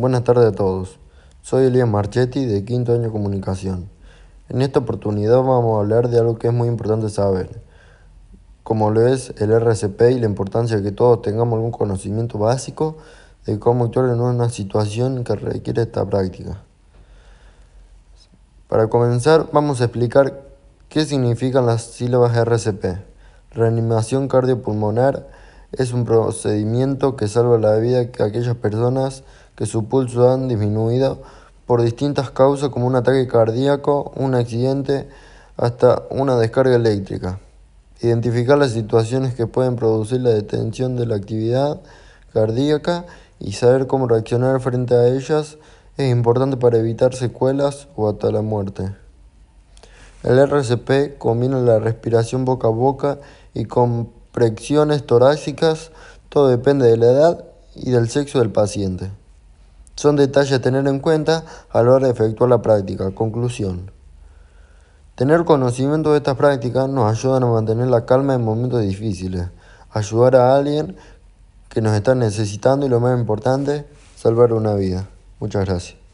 Buenas tardes a todos. Soy Elías Marchetti de Quinto Año Comunicación. En esta oportunidad vamos a hablar de algo que es muy importante saber, como lo es el RCP y la importancia de que todos tengamos algún conocimiento básico de cómo actuar en una situación que requiere esta práctica. Para comenzar, vamos a explicar qué significan las sílabas RCP. Reanimación cardiopulmonar es un procedimiento que salva la vida de aquellas personas que su pulso han disminuido por distintas causas como un ataque cardíaco, un accidente, hasta una descarga eléctrica. Identificar las situaciones que pueden producir la detención de la actividad cardíaca y saber cómo reaccionar frente a ellas es importante para evitar secuelas o hasta la muerte. El RCP combina la respiración boca a boca y compresiones torácicas, todo depende de la edad y del sexo del paciente. Son detalles a tener en cuenta a la hora de efectuar la práctica. Conclusión. Tener conocimiento de estas prácticas nos ayudan a mantener la calma en momentos difíciles, ayudar a alguien que nos está necesitando y lo más importante, salvar una vida. Muchas gracias.